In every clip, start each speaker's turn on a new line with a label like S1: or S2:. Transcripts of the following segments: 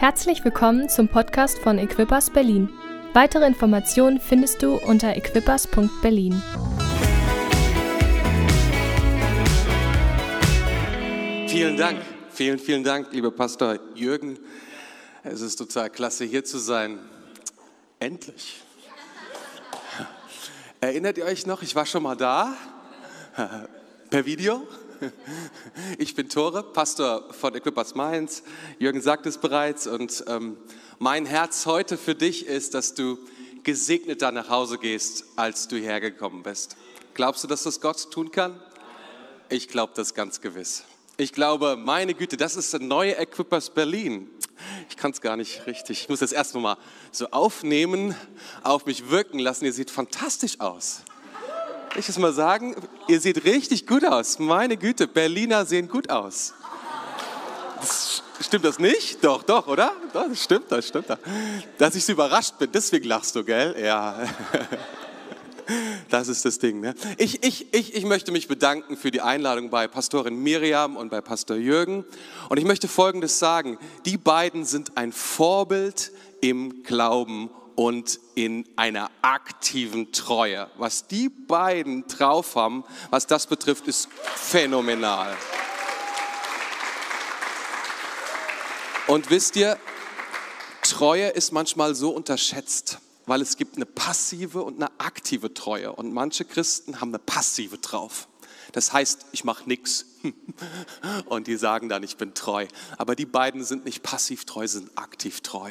S1: Herzlich willkommen zum Podcast von Equippers Berlin. Weitere Informationen findest du unter equippers.berlin.
S2: Vielen Dank, vielen, vielen Dank, lieber Pastor Jürgen. Es ist total klasse, hier zu sein. Endlich. Erinnert ihr euch noch, ich war schon mal da, per Video. Ich bin Tore, Pastor von Equippers Mainz. Jürgen sagt es bereits und ähm, mein Herz heute für dich ist, dass du gesegneter nach Hause gehst, als du hierher gekommen bist. Glaubst du, dass das Gott tun kann? Ich glaube das ganz gewiss. Ich glaube, meine Güte, das ist der neue Equippers Berlin. Ich kann es gar nicht richtig. Ich muss das erst mal so aufnehmen, auf mich wirken lassen. Ihr seht fantastisch aus ich es mal sagen, ihr seht richtig gut aus. Meine Güte, Berliner sehen gut aus. Das, stimmt das nicht? Doch, doch, oder? Das stimmt, das stimmt. Dass ich so überrascht bin, deswegen lachst du, gell? Ja. Das ist das Ding. Ne? Ich, ich, ich, ich möchte mich bedanken für die Einladung bei Pastorin Miriam und bei Pastor Jürgen. Und ich möchte Folgendes sagen. Die beiden sind ein Vorbild im Glauben und in einer aktiven Treue. Was die beiden drauf haben, was das betrifft, ist phänomenal. Und wisst ihr, Treue ist manchmal so unterschätzt, weil es gibt eine passive und eine aktive Treue. Und manche Christen haben eine passive drauf. Das heißt, ich mache nichts. Und die sagen dann, ich bin treu. Aber die beiden sind nicht passiv treu, sind aktiv treu.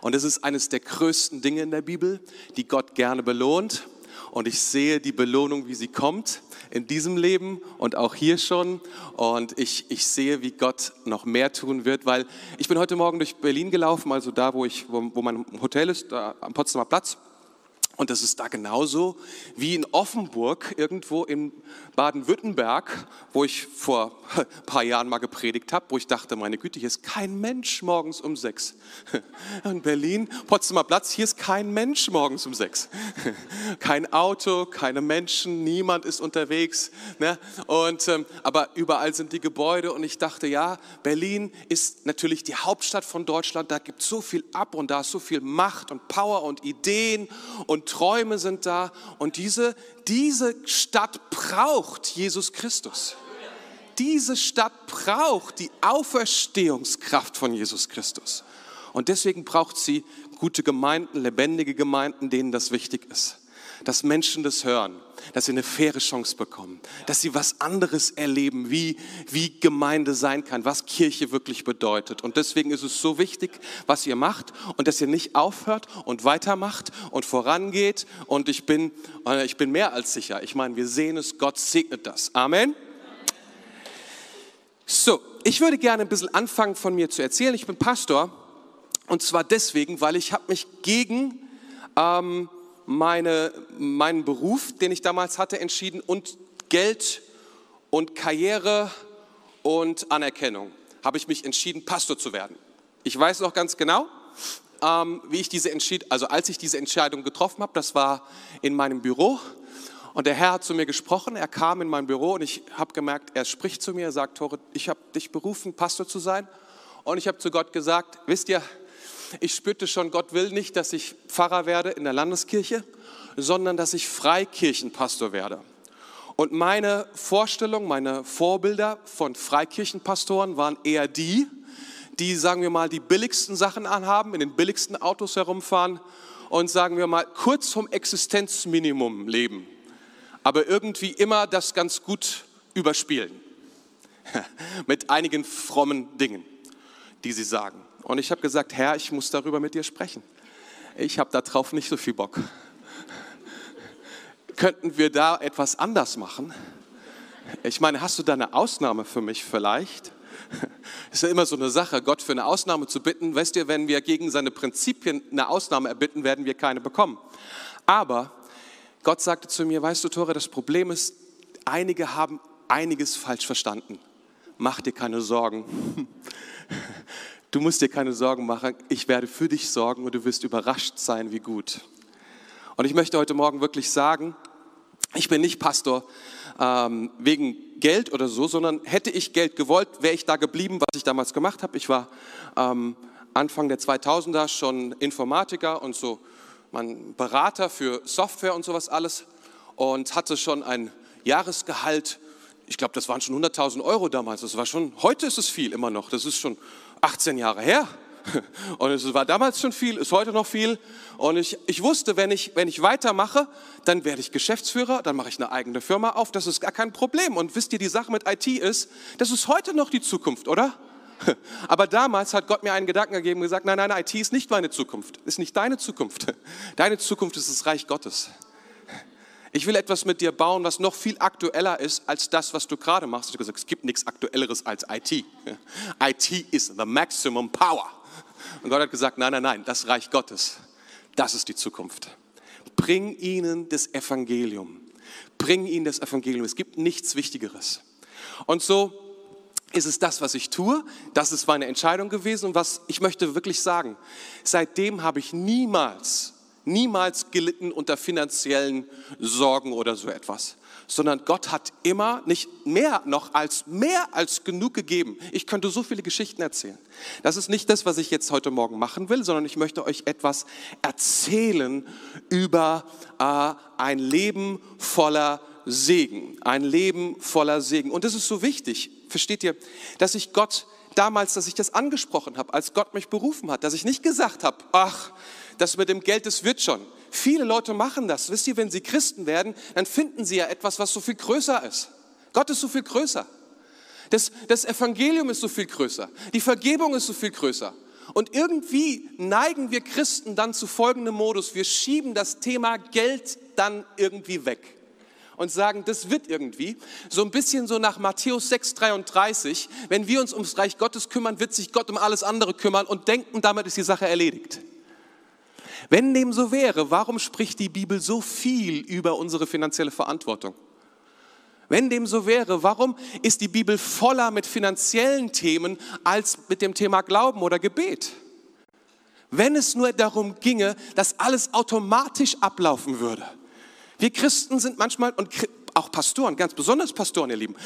S2: Und es ist eines der größten Dinge in der Bibel, die Gott gerne belohnt. Und ich sehe die Belohnung, wie sie kommt in diesem Leben und auch hier schon. Und ich, ich sehe, wie Gott noch mehr tun wird, weil ich bin heute Morgen durch Berlin gelaufen, also da, wo, ich, wo, wo mein Hotel ist, am Potsdamer Platz. Und das ist da genauso wie in Offenburg, irgendwo in Baden-Württemberg, wo ich vor ein paar Jahren mal gepredigt habe, wo ich dachte, meine Güte, hier ist kein Mensch morgens um sechs. In Berlin, Potsdamer Platz, hier ist kein Mensch morgens um sechs. Kein Auto, keine Menschen, niemand ist unterwegs. Ne? Und, ähm, aber überall sind die Gebäude und ich dachte, ja, Berlin ist natürlich die Hauptstadt von Deutschland, da gibt es so viel ab und da ist so viel Macht und Power und Ideen und Träume sind da. Und diese, diese Stadt braucht Jesus Christus. Diese Stadt braucht die Auferstehungskraft von Jesus Christus. Und deswegen braucht sie gute Gemeinden, lebendige Gemeinden, denen das wichtig ist dass Menschen das hören, dass sie eine faire Chance bekommen, dass sie was anderes erleben, wie, wie Gemeinde sein kann, was Kirche wirklich bedeutet. Und deswegen ist es so wichtig, was ihr macht und dass ihr nicht aufhört und weitermacht und vorangeht. Und ich bin, äh, ich bin mehr als sicher. Ich meine, wir sehen es, Gott segnet das. Amen. So, ich würde gerne ein bisschen anfangen von mir zu erzählen. Ich bin Pastor und zwar deswegen, weil ich habe mich gegen ähm, meine, meinen Beruf, den ich damals hatte, entschieden und Geld und Karriere und Anerkennung habe ich mich entschieden, Pastor zu werden. Ich weiß noch ganz genau, ähm, wie ich diese entschied, also als ich diese Entscheidung getroffen habe, das war in meinem Büro und der Herr hat zu mir gesprochen, er kam in mein Büro und ich habe gemerkt, er spricht zu mir, er sagt, Tore, ich habe dich berufen, Pastor zu sein und ich habe zu Gott gesagt, wisst ihr, ich spürte schon, Gott will nicht, dass ich Pfarrer werde in der Landeskirche, sondern dass ich Freikirchenpastor werde. Und meine Vorstellung, meine Vorbilder von Freikirchenpastoren waren eher die, die, sagen wir mal, die billigsten Sachen anhaben, in den billigsten Autos herumfahren und, sagen wir mal, kurz vom Existenzminimum leben, aber irgendwie immer das ganz gut überspielen. Mit einigen frommen Dingen, die sie sagen. Und ich habe gesagt, Herr, ich muss darüber mit dir sprechen. Ich habe darauf nicht so viel Bock. Könnten wir da etwas anders machen? Ich meine, hast du da eine Ausnahme für mich vielleicht? Ist ja immer so eine Sache, Gott für eine Ausnahme zu bitten. Weißt du, wenn wir gegen seine Prinzipien eine Ausnahme erbitten, werden wir keine bekommen. Aber Gott sagte zu mir, weißt du, Tore, das Problem ist, einige haben einiges falsch verstanden. Mach dir keine Sorgen. Du musst dir keine Sorgen machen, ich werde für dich sorgen und du wirst überrascht sein, wie gut. Und ich möchte heute Morgen wirklich sagen, ich bin nicht Pastor ähm, wegen Geld oder so, sondern hätte ich Geld gewollt, wäre ich da geblieben, was ich damals gemacht habe. Ich war ähm, Anfang der 2000er schon Informatiker und so mein Berater für Software und sowas alles und hatte schon ein Jahresgehalt, ich glaube, das waren schon 100.000 Euro damals. Das war schon, heute ist es viel immer noch. Das ist schon 18 Jahre her. Und es war damals schon viel, ist heute noch viel. Und ich, ich wusste, wenn ich, wenn ich weitermache, dann werde ich Geschäftsführer, dann mache ich eine eigene Firma auf. Das ist gar kein Problem. Und wisst ihr, die Sache mit IT ist, das ist heute noch die Zukunft, oder? Aber damals hat Gott mir einen Gedanken gegeben und gesagt, nein, nein, IT ist nicht meine Zukunft, ist nicht deine Zukunft. Deine Zukunft ist das Reich Gottes. Ich will etwas mit dir bauen, was noch viel aktueller ist als das, was du gerade machst. Ich habe gesagt, es gibt nichts Aktuelleres als IT. IT ist the maximum power. Und Gott hat gesagt, nein, nein, nein, das Reich Gottes, das ist die Zukunft. Bring ihnen das Evangelium. Bring ihnen das Evangelium. Es gibt nichts Wichtigeres. Und so ist es das, was ich tue. Das ist meine Entscheidung gewesen. Und was ich möchte wirklich sagen, seitdem habe ich niemals, niemals gelitten unter finanziellen Sorgen oder so etwas sondern Gott hat immer nicht mehr noch als mehr als genug gegeben. Ich könnte so viele Geschichten erzählen. Das ist nicht das, was ich jetzt heute Morgen machen will, sondern ich möchte euch etwas erzählen über äh, ein Leben voller Segen, ein Leben voller Segen. Und das ist so wichtig, versteht ihr, dass ich Gott damals, dass ich das angesprochen habe, als Gott mich berufen hat, dass ich nicht gesagt habe, ach, das mit dem Geld, das wird schon. Viele Leute machen das. Wisst ihr, wenn sie Christen werden, dann finden sie ja etwas, was so viel größer ist. Gott ist so viel größer. Das, das Evangelium ist so viel größer. Die Vergebung ist so viel größer. Und irgendwie neigen wir Christen dann zu folgendem Modus. Wir schieben das Thema Geld dann irgendwie weg und sagen, das wird irgendwie. So ein bisschen so nach Matthäus 6,33. Wenn wir uns ums Reich Gottes kümmern, wird sich Gott um alles andere kümmern und denken, damit ist die Sache erledigt. Wenn dem so wäre, warum spricht die Bibel so viel über unsere finanzielle Verantwortung? Wenn dem so wäre, warum ist die Bibel voller mit finanziellen Themen als mit dem Thema Glauben oder Gebet? Wenn es nur darum ginge, dass alles automatisch ablaufen würde. Wir Christen sind manchmal und auch Pastoren, ganz besonders Pastoren, ihr Lieben.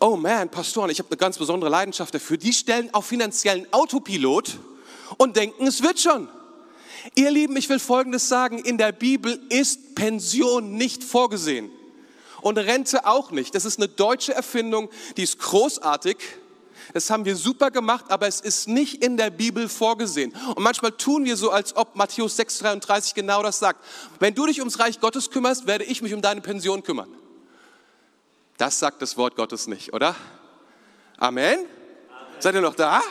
S2: Oh man, Pastoren, ich habe eine ganz besondere Leidenschaft dafür. Die stellen auf finanziellen Autopilot und denken, es wird schon. Ihr Lieben, ich will Folgendes sagen. In der Bibel ist Pension nicht vorgesehen. Und Rente auch nicht. Das ist eine deutsche Erfindung, die ist großartig. Das haben wir super gemacht, aber es ist nicht in der Bibel vorgesehen. Und manchmal tun wir so, als ob Matthäus 6,33 genau das sagt. Wenn du dich ums Reich Gottes kümmerst, werde ich mich um deine Pension kümmern. Das sagt das Wort Gottes nicht, oder? Amen? Amen. Seid ihr noch da? Amen.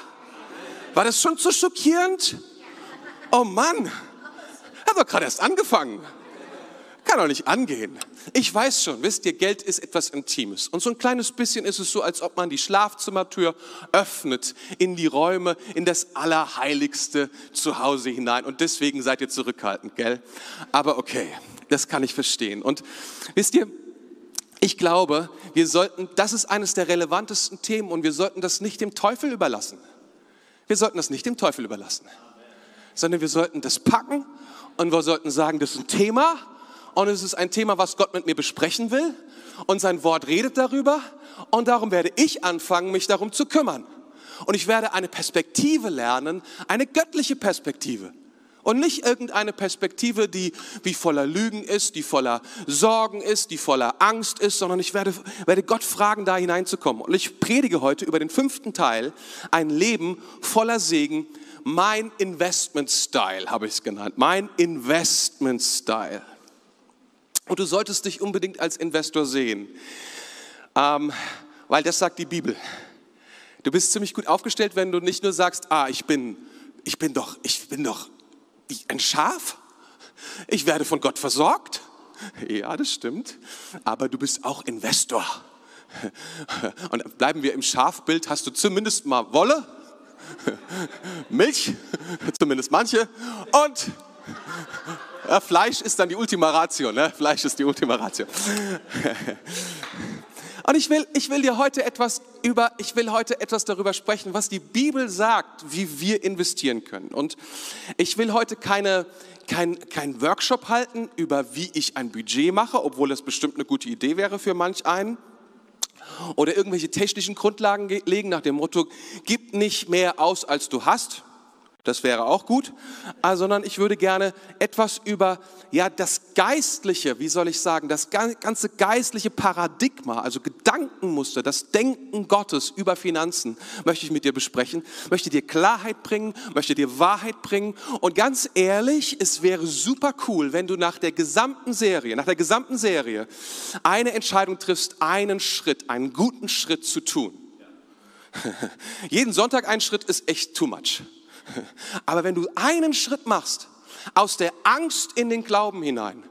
S2: War das schon zu schockierend? Oh Mann, hat doch gerade erst angefangen. Kann doch nicht angehen. Ich weiß schon, wisst ihr, Geld ist etwas Intimes. Und so ein kleines bisschen ist es so, als ob man die Schlafzimmertür öffnet in die Räume, in das Allerheiligste zu Hause hinein. Und deswegen seid ihr zurückhaltend, gell? Aber okay, das kann ich verstehen. Und wisst ihr, ich glaube, wir sollten, das ist eines der relevantesten Themen und wir sollten das nicht dem Teufel überlassen. Wir sollten das nicht dem Teufel überlassen sondern wir sollten das packen und wir sollten sagen, das ist ein Thema und es ist ein Thema, was Gott mit mir besprechen will und sein Wort redet darüber und darum werde ich anfangen, mich darum zu kümmern. Und ich werde eine Perspektive lernen, eine göttliche Perspektive. Und nicht irgendeine Perspektive, die wie voller Lügen ist, die voller Sorgen ist, die voller Angst ist, sondern ich werde, werde Gott fragen, da hineinzukommen. Und ich predige heute über den fünften Teil, ein Leben voller Segen mein Investment Style, habe ich es genannt. Mein Investment Style. Und du solltest dich unbedingt als Investor sehen, ähm, weil das sagt die Bibel. Du bist ziemlich gut aufgestellt, wenn du nicht nur sagst, ah, ich bin, ich bin doch, ich bin doch ein Schaf. Ich werde von Gott versorgt. Ja, das stimmt. Aber du bist auch Investor. Und bleiben wir im Schafbild, hast du zumindest mal Wolle, Milch, zumindest manche, und ja, Fleisch ist dann die Ultima Ratio, ne? Fleisch ist die Ultima Ratio. Und ich will, ich will dir heute etwas über, ich will heute etwas darüber sprechen, was die Bibel sagt, wie wir investieren können. Und ich will heute keine, kein, kein Workshop halten über, wie ich ein Budget mache, obwohl das bestimmt eine gute Idee wäre für manch einen oder irgendwelche technischen Grundlagen legen nach dem Motto, gib nicht mehr aus, als du hast. Das wäre auch gut, äh, sondern ich würde gerne etwas über ja das geistliche, wie soll ich sagen, das ganze geistliche Paradigma, also Gedankenmuster, das Denken Gottes über Finanzen möchte ich mit dir besprechen, möchte dir Klarheit bringen, möchte dir Wahrheit bringen und ganz ehrlich, es wäre super cool, wenn du nach der gesamten Serie, nach der gesamten Serie eine Entscheidung triffst, einen Schritt, einen guten Schritt zu tun. Jeden Sonntag ein Schritt ist echt too much. Aber wenn du einen Schritt machst, aus der Angst in den Glauben hinein,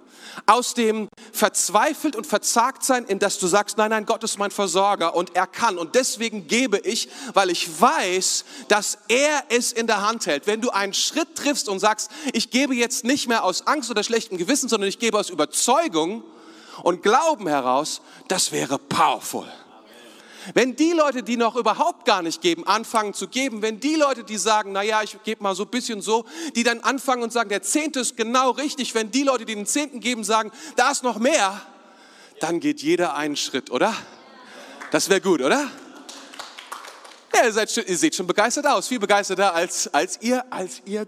S2: aus dem verzweifelt und verzagt sein, in das du sagst, nein, nein, Gott ist mein Versorger und er kann und deswegen gebe ich, weil ich weiß, dass er es in der Hand hält. Wenn du einen Schritt triffst und sagst, ich gebe jetzt nicht mehr aus Angst oder schlechtem Gewissen, sondern ich gebe aus Überzeugung und Glauben heraus, das wäre powerful. Wenn die Leute, die noch überhaupt gar nicht geben, anfangen zu geben, wenn die Leute, die sagen, na ja, ich gebe mal so ein bisschen so, die dann anfangen und sagen, der Zehnte ist genau richtig, wenn die Leute, die den Zehnten geben, sagen, da ist noch mehr, dann geht jeder einen Schritt, oder? Das wäre gut, oder? Ja, ihr, seid, ihr seht schon begeistert aus, viel begeisterter als, als ihr, als ihr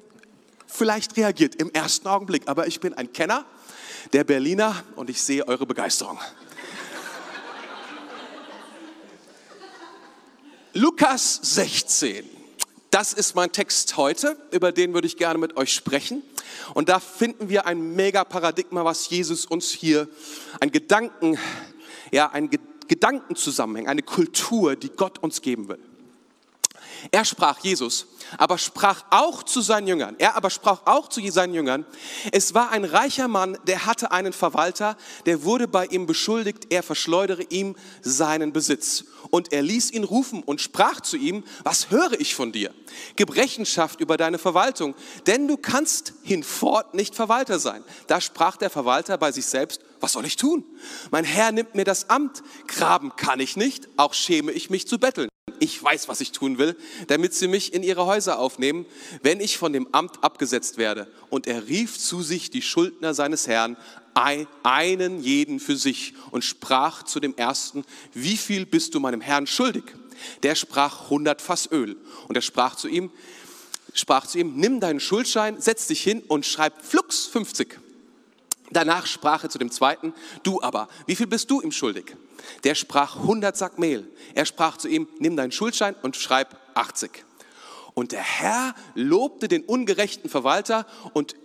S2: vielleicht reagiert im ersten Augenblick. Aber ich bin ein Kenner der Berliner und ich sehe eure Begeisterung. Lukas 16. Das ist mein Text heute, über den würde ich gerne mit euch sprechen. Und da finden wir ein mega Paradigma, was Jesus uns hier, ein Gedanken, ja, ein Gedankenzusammenhang, eine Kultur, die Gott uns geben will. Er sprach Jesus, aber sprach auch zu seinen Jüngern. Er aber sprach auch zu seinen Jüngern. Es war ein reicher Mann, der hatte einen Verwalter, der wurde bei ihm beschuldigt, er verschleudere ihm seinen Besitz. Und er ließ ihn rufen und sprach zu ihm, was höre ich von dir? Gib Rechenschaft über deine Verwaltung, denn du kannst hinfort nicht Verwalter sein. Da sprach der Verwalter bei sich selbst, was soll ich tun? Mein Herr nimmt mir das Amt, graben kann ich nicht, auch schäme ich mich zu betteln ich weiß, was ich tun will, damit sie mich in ihre Häuser aufnehmen, wenn ich von dem Amt abgesetzt werde. Und er rief zu sich die Schuldner seines Herrn, einen jeden für sich, und sprach zu dem ersten, wie viel bist du meinem Herrn schuldig? Der sprach hundert Fass Öl. Und er sprach zu ihm, sprach zu ihm, nimm deinen Schuldschein, setz dich hin und schreib flugs 50. Danach sprach er zu dem zweiten, du aber, wie viel bist du ihm schuldig? Der sprach 100 Sack Mehl. Er sprach zu ihm, nimm deinen Schuldschein und schreib 80. Und der Herr lobte den ungerechten Verwalter und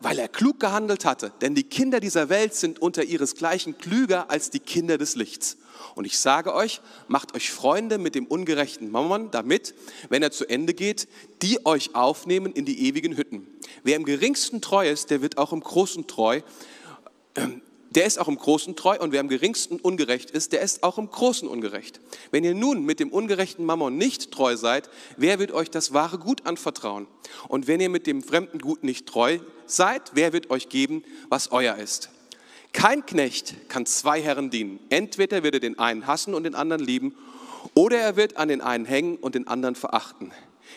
S2: weil er klug gehandelt hatte, denn die Kinder dieser Welt sind unter ihresgleichen klüger als die Kinder des Lichts. Und ich sage euch, macht euch Freunde mit dem ungerechten Mammon, damit, wenn er zu Ende geht, die euch aufnehmen in die ewigen Hütten. Wer im geringsten treu ist, der wird auch im großen treu. Der ist auch im Großen treu und wer im geringsten ungerecht ist, der ist auch im Großen ungerecht. Wenn ihr nun mit dem ungerechten Mammon nicht treu seid, wer wird euch das wahre Gut anvertrauen? Und wenn ihr mit dem fremden Gut nicht treu seid, wer wird euch geben, was euer ist? Kein Knecht kann zwei Herren dienen. Entweder wird er den einen hassen und den anderen lieben, oder er wird an den einen hängen und den anderen verachten.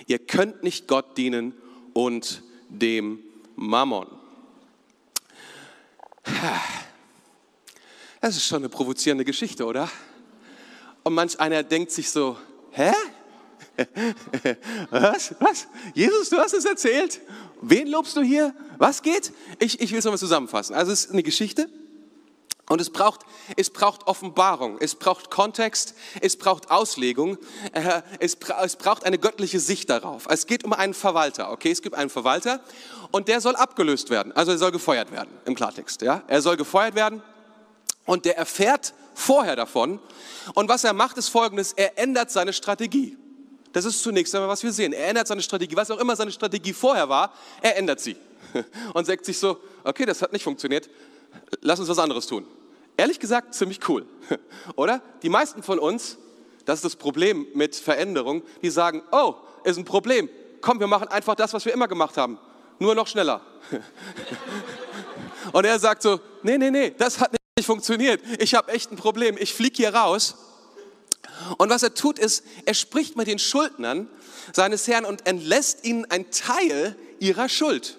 S2: Ihr könnt nicht Gott dienen und dem Mammon. Das ist schon eine provozierende Geschichte, oder? Und manch einer denkt sich so, hä? Was? Was? Jesus, du hast es erzählt? Wen lobst du hier? Was geht? Ich, ich will es nochmal zusammenfassen. Also es ist eine Geschichte und es braucht, es braucht Offenbarung, es braucht Kontext, es braucht Auslegung, äh, es, es braucht eine göttliche Sicht darauf. Es geht um einen Verwalter, okay? Es gibt einen Verwalter und der soll abgelöst werden, also er soll gefeuert werden im Klartext. Ja? Er soll gefeuert werden und der erfährt vorher davon. Und was er macht, ist folgendes, er ändert seine Strategie. Das ist zunächst einmal, was wir sehen. Er ändert seine Strategie, was auch immer seine Strategie vorher war, er ändert sie. Und sagt sich so, okay, das hat nicht funktioniert, lass uns was anderes tun. Ehrlich gesagt, ziemlich cool, oder? Die meisten von uns, das ist das Problem mit Veränderung, die sagen, oh, ist ein Problem, komm, wir machen einfach das, was wir immer gemacht haben, nur noch schneller. Und er sagt so, nee, nee, nee, das hat nicht funktioniert. Ich habe echt ein Problem. Ich fliege hier raus. Und was er tut, ist, er spricht mit den Schuldnern seines Herrn und entlässt ihnen einen Teil ihrer Schuld.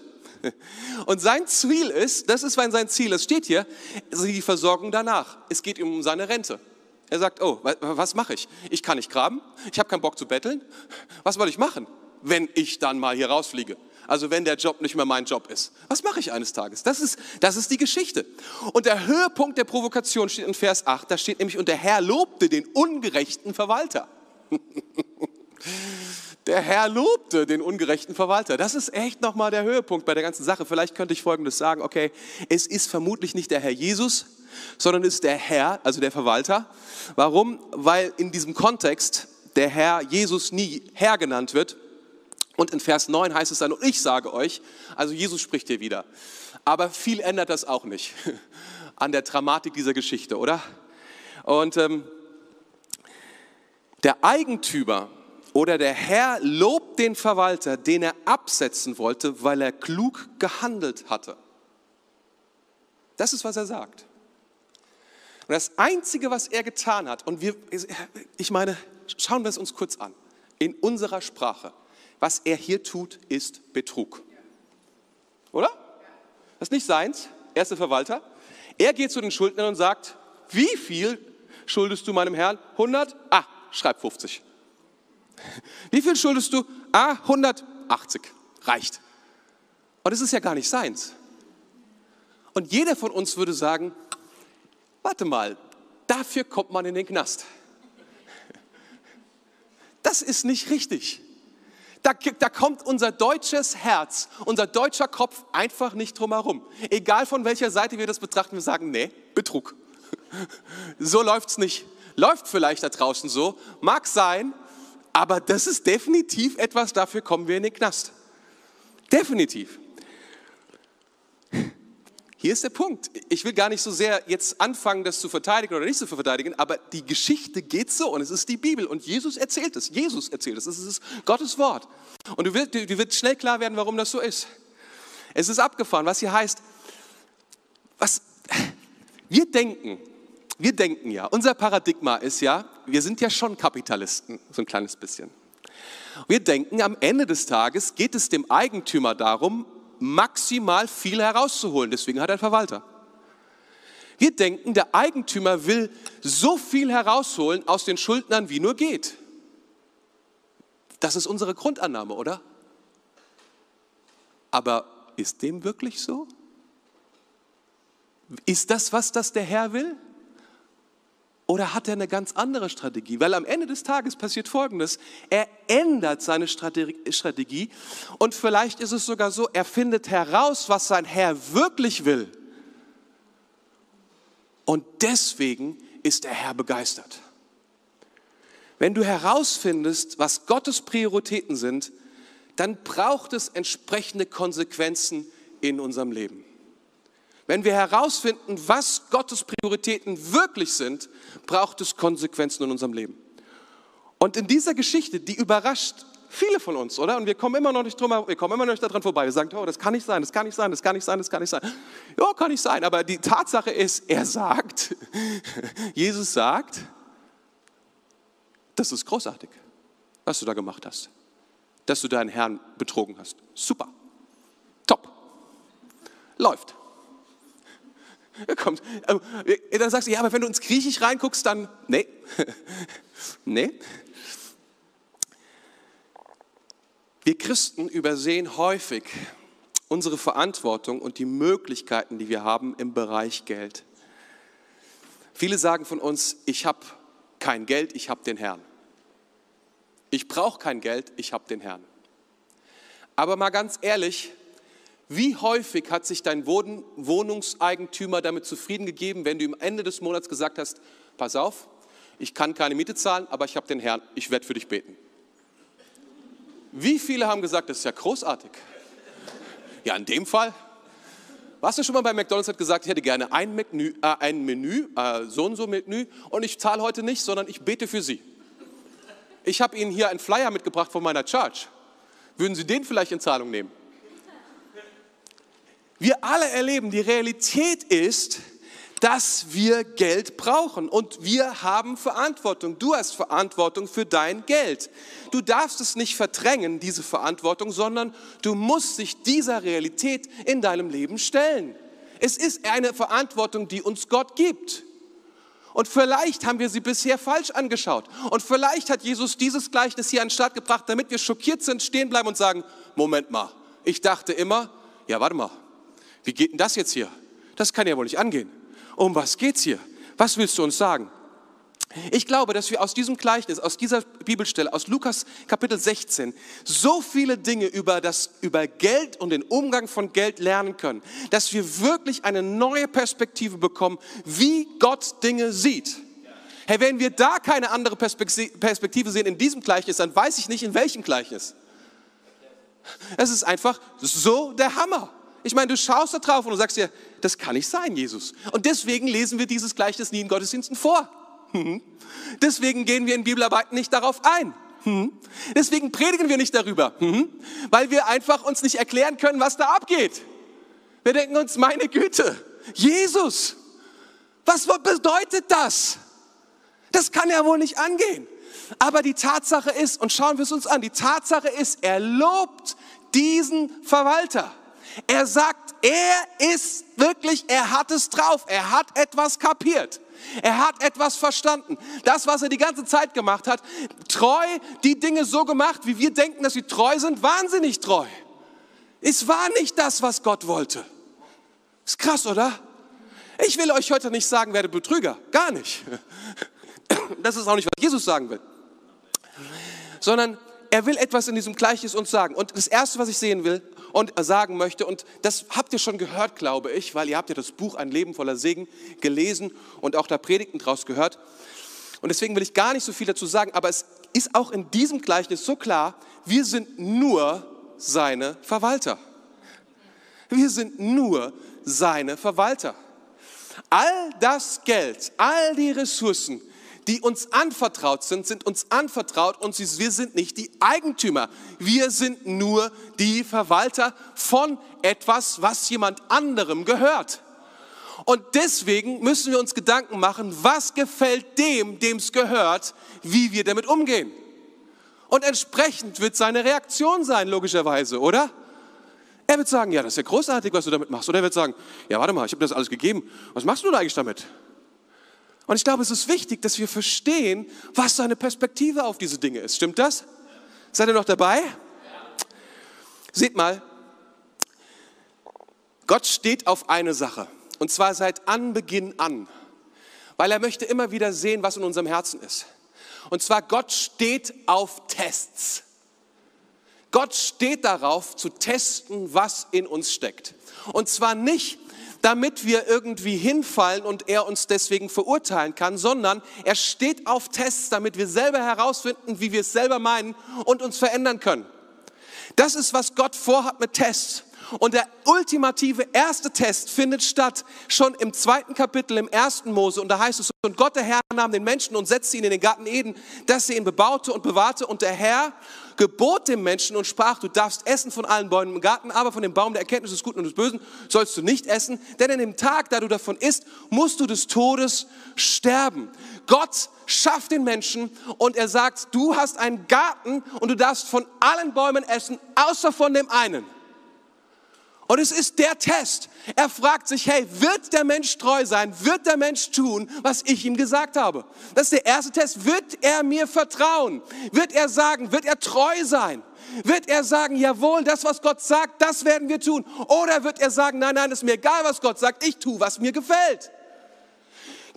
S2: Und sein Ziel ist, das ist sein Ziel, es steht hier, die Versorgung danach. Es geht ihm um seine Rente. Er sagt, oh, was mache ich? Ich kann nicht graben, ich habe keinen Bock zu betteln. Was soll ich machen? wenn ich dann mal hier rausfliege? Also wenn der Job nicht mehr mein Job ist. Was mache ich eines Tages? Das ist, das ist die Geschichte. Und der Höhepunkt der Provokation steht in Vers 8. Da steht nämlich, und der Herr lobte den ungerechten Verwalter. Der Herr lobte den ungerechten Verwalter. Das ist echt nochmal der Höhepunkt bei der ganzen Sache. Vielleicht könnte ich Folgendes sagen, okay, es ist vermutlich nicht der Herr Jesus, sondern es ist der Herr, also der Verwalter. Warum? Weil in diesem Kontext der Herr Jesus nie Herr genannt wird. Und in Vers 9 heißt es dann, und ich sage euch, also Jesus spricht hier wieder. Aber viel ändert das auch nicht an der Dramatik dieser Geschichte, oder? Und ähm, der Eigentümer oder der Herr lobt den Verwalter, den er absetzen wollte, weil er klug gehandelt hatte. Das ist, was er sagt. Und das Einzige, was er getan hat, und wir, ich meine, schauen wir es uns kurz an, in unserer Sprache, was er hier tut, ist Betrug. Oder? Das ist nicht seins, er ist der Verwalter. Er geht zu den Schuldnern und sagt, wie viel schuldest du meinem Herrn? 100? Ah, schreib 50. Wie viel schuldest du? Ah, 180. Reicht. Und es ist ja gar nicht seins. Und jeder von uns würde sagen, warte mal, dafür kommt man in den Knast. Das ist nicht richtig. Da, da, kommt unser deutsches Herz, unser deutscher Kopf einfach nicht drum herum. Egal von welcher Seite wir das betrachten, wir sagen, nee, Betrug. So läuft es nicht. Läuft vielleicht da draußen so, mag sein, aber das ist definitiv etwas, dafür kommen wir in den Knast. Definitiv. Hier ist der Punkt. Ich will gar nicht so sehr jetzt anfangen, das zu verteidigen oder nicht zu verteidigen, aber die Geschichte geht so und es ist die Bibel und Jesus erzählt es. Jesus erzählt es. Es ist Gottes Wort. Und du wirst, du wirst schnell klar werden, warum das so ist. Es ist abgefahren, was hier heißt. Was wir denken, wir denken ja, unser Paradigma ist ja, wir sind ja schon Kapitalisten, so ein kleines bisschen. Wir denken, am Ende des Tages geht es dem Eigentümer darum, maximal viel herauszuholen. Deswegen hat er einen Verwalter. Wir denken, der Eigentümer will so viel herausholen aus den Schuldnern, wie nur geht. Das ist unsere Grundannahme, oder? Aber ist dem wirklich so? Ist das, was das der Herr will? Oder hat er eine ganz andere Strategie? Weil am Ende des Tages passiert Folgendes. Er ändert seine Strategie und vielleicht ist es sogar so, er findet heraus, was sein Herr wirklich will. Und deswegen ist der Herr begeistert. Wenn du herausfindest, was Gottes Prioritäten sind, dann braucht es entsprechende Konsequenzen in unserem Leben. Wenn wir herausfinden, was Gottes Prioritäten wirklich sind, braucht es Konsequenzen in unserem Leben. Und in dieser Geschichte, die überrascht viele von uns, oder? Und wir kommen immer noch nicht drum, wir kommen immer noch nicht daran vorbei. Wir sagen, oh, das kann nicht sein, das kann nicht sein, das kann nicht sein, das kann nicht sein. Ja, kann nicht sein. Aber die Tatsache ist, er sagt, Jesus sagt, das ist großartig, was du da gemacht hast. Dass du deinen Herrn betrogen hast. Super. Top. Läuft. Kommt. Äh, dann sagst du, ja, aber wenn du ins Griechisch reinguckst, dann, nee, nee. Wir Christen übersehen häufig unsere Verantwortung und die Möglichkeiten, die wir haben im Bereich Geld. Viele sagen von uns, ich habe kein Geld, ich habe den Herrn. Ich brauche kein Geld, ich habe den Herrn. Aber mal ganz ehrlich, wie häufig hat sich dein Wohnungseigentümer damit zufrieden gegeben, wenn du am Ende des Monats gesagt hast, pass auf, ich kann keine Miete zahlen, aber ich habe den Herrn, ich werde für dich beten. Wie viele haben gesagt, das ist ja großartig. Ja, in dem Fall. Warst du schon mal bei McDonald's hat gesagt, ich hätte gerne ein Menü, äh, ein Menü äh, so und so Menü und ich zahle heute nicht, sondern ich bete für Sie. Ich habe Ihnen hier einen Flyer mitgebracht von meiner Church. Würden Sie den vielleicht in Zahlung nehmen? Wir alle erleben, die Realität ist, dass wir Geld brauchen und wir haben Verantwortung. Du hast Verantwortung für dein Geld. Du darfst es nicht verdrängen, diese Verantwortung, sondern du musst dich dieser Realität in deinem Leben stellen. Es ist eine Verantwortung, die uns Gott gibt. Und vielleicht haben wir sie bisher falsch angeschaut. Und vielleicht hat Jesus dieses Gleichnis hier an den Start gebracht, damit wir schockiert sind, stehen bleiben und sagen, Moment mal, ich dachte immer, ja warte mal, wie geht denn das jetzt hier? Das kann ja wohl nicht angehen. Um was geht's hier? Was willst du uns sagen? Ich glaube, dass wir aus diesem Gleichnis, aus dieser Bibelstelle, aus Lukas Kapitel 16, so viele Dinge über, das, über Geld und den Umgang von Geld lernen können, dass wir wirklich eine neue Perspektive bekommen, wie Gott Dinge sieht. Hey, wenn wir da keine andere Perspektive sehen in diesem Gleichnis, dann weiß ich nicht, in welchem Gleichnis. Es ist einfach so der Hammer. Ich meine, du schaust da drauf und du sagst dir, das kann nicht sein, Jesus. Und deswegen lesen wir dieses Gleichnis nie in Gottesdiensten vor. Hm. Deswegen gehen wir in Bibelarbeiten nicht darauf ein. Hm. Deswegen predigen wir nicht darüber, hm. weil wir einfach uns nicht erklären können, was da abgeht. Wir denken uns, meine Güte, Jesus, was bedeutet das? Das kann ja wohl nicht angehen. Aber die Tatsache ist, und schauen wir es uns an, die Tatsache ist, er lobt diesen Verwalter. Er sagt, er ist wirklich, er hat es drauf, er hat etwas kapiert. Er hat etwas verstanden. Das, was er die ganze Zeit gemacht hat, treu, die Dinge so gemacht, wie wir denken, dass sie treu sind, wahnsinnig treu. Es war nicht das, was Gott wollte. Ist krass, oder? Ich will euch heute nicht sagen, werde Betrüger. Gar nicht. Das ist auch nicht, was Jesus sagen will. Sondern er will etwas in diesem Gleichnis uns sagen. Und das Erste, was ich sehen will, und sagen möchte. Und das habt ihr schon gehört, glaube ich, weil ihr habt ja das Buch Ein Leben voller Segen gelesen und auch da Predigten draus gehört. Und deswegen will ich gar nicht so viel dazu sagen, aber es ist auch in diesem Gleichnis so klar, wir sind nur seine Verwalter. Wir sind nur seine Verwalter. All das Geld, all die Ressourcen, die uns anvertraut sind, sind uns anvertraut und wir sind nicht die Eigentümer. Wir sind nur die Verwalter von etwas, was jemand anderem gehört. Und deswegen müssen wir uns Gedanken machen, was gefällt dem, dem es gehört, wie wir damit umgehen. Und entsprechend wird seine Reaktion sein, logischerweise, oder? Er wird sagen, ja, das ist ja großartig, was du damit machst. Oder er wird sagen, ja, warte mal, ich habe das alles gegeben. Was machst du da eigentlich damit? Und ich glaube, es ist wichtig, dass wir verstehen, was seine Perspektive auf diese Dinge ist. Stimmt das? Seid ihr noch dabei? Seht mal, Gott steht auf eine Sache. Und zwar seit Anbeginn an. Weil er möchte immer wieder sehen, was in unserem Herzen ist. Und zwar, Gott steht auf Tests. Gott steht darauf, zu testen, was in uns steckt. Und zwar nicht, damit wir irgendwie hinfallen und er uns deswegen verurteilen kann, sondern er steht auf Tests, damit wir selber herausfinden, wie wir es selber meinen und uns verändern können. Das ist, was Gott vorhat mit Tests. Und der ultimative erste Test findet statt schon im zweiten Kapitel im ersten Mose. Und da heißt es, und Gott der Herr nahm den Menschen und setzte ihn in den Garten Eden, dass er ihn bebaute und bewahrte. Und der Herr gebot dem Menschen und sprach, du darfst essen von allen Bäumen im Garten, aber von dem Baum der Erkenntnis des Guten und des Bösen sollst du nicht essen. Denn in dem Tag, da du davon isst, musst du des Todes sterben. Gott schafft den Menschen und er sagt, du hast einen Garten und du darfst von allen Bäumen essen, außer von dem einen. Und es ist der Test. Er fragt sich, hey, wird der Mensch treu sein? Wird der Mensch tun, was ich ihm gesagt habe? Das ist der erste Test. Wird er mir vertrauen? Wird er sagen, wird er treu sein? Wird er sagen, jawohl, das, was Gott sagt, das werden wir tun? Oder wird er sagen, nein, nein, ist mir egal, was Gott sagt, ich tue, was mir gefällt?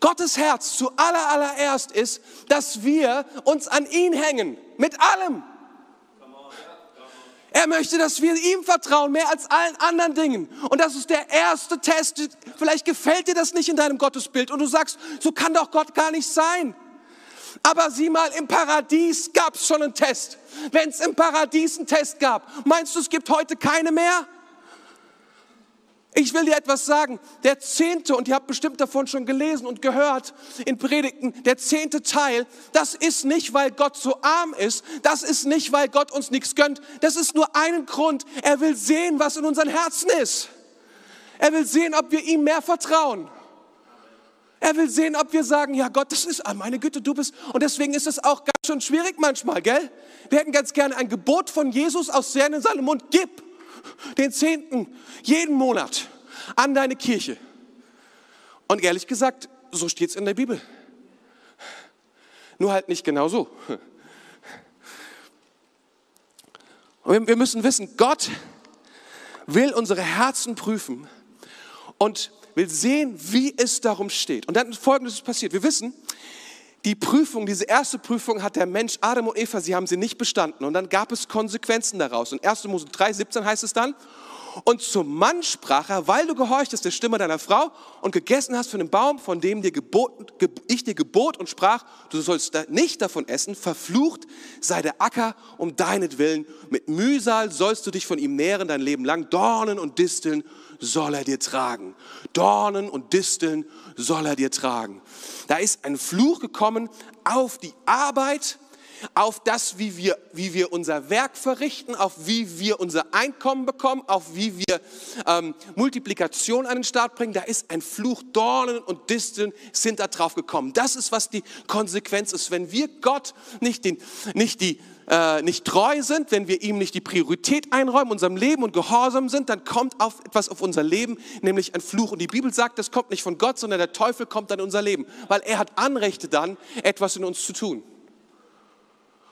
S2: Gottes Herz zu aller, allererst ist, dass wir uns an ihn hängen, mit allem. Er möchte, dass wir ihm vertrauen, mehr als allen anderen Dingen. Und das ist der erste Test. Vielleicht gefällt dir das nicht in deinem Gottesbild und du sagst, so kann doch Gott gar nicht sein. Aber sieh mal, im Paradies gab es schon einen Test. Wenn es im Paradies einen Test gab, meinst du, es gibt heute keine mehr? Ich will dir etwas sagen. Der zehnte, und ihr habt bestimmt davon schon gelesen und gehört in Predigten, der zehnte Teil, das ist nicht, weil Gott so arm ist, das ist nicht, weil Gott uns nichts gönnt, das ist nur einen Grund. Er will sehen, was in unseren Herzen ist. Er will sehen, ob wir ihm mehr vertrauen. Er will sehen, ob wir sagen, ja Gott, das ist, ah, meine Güte, du bist. Und deswegen ist es auch ganz schön schwierig manchmal, gell? Wir hätten ganz gerne ein Gebot von Jesus aus in seinem Mund, gib den Zehnten jeden Monat an deine Kirche. Und ehrlich gesagt, so steht es in der Bibel. nur halt nicht genau so. Und wir müssen wissen, Gott will unsere Herzen prüfen und will sehen, wie es darum steht. Und dann folgendes ist passiert. Wir wissen, die Prüfung, diese erste Prüfung hat der Mensch Adam und Eva, sie haben sie nicht bestanden. Und dann gab es Konsequenzen daraus. Und 1. Mose 3, 17 heißt es dann, und zum Mann sprach er, weil du gehorchtest der Stimme deiner Frau und gegessen hast von dem Baum, von dem dir geboten, ich dir gebot und sprach, du sollst nicht davon essen, verflucht sei der Acker um deinetwillen. Mit Mühsal sollst du dich von ihm nähren dein Leben lang. Dornen und Disteln soll er dir tragen. Dornen und Disteln soll er dir tragen. Da ist ein Fluch gekommen auf die Arbeit, auf das, wie wir, wie wir unser Werk verrichten, auf wie wir unser Einkommen bekommen, auf wie wir ähm, Multiplikation an den Start bringen. Da ist ein Fluch, Dornen und Disteln sind da drauf gekommen. Das ist, was die Konsequenz ist. Wenn wir Gott nicht, den, nicht die äh, nicht treu sind, wenn wir ihm nicht die Priorität einräumen, unserem Leben und gehorsam sind, dann kommt auf etwas auf unser Leben, nämlich ein Fluch. Und die Bibel sagt, das kommt nicht von Gott, sondern der Teufel kommt dann in unser Leben, weil er hat Anrechte dann, etwas in uns zu tun.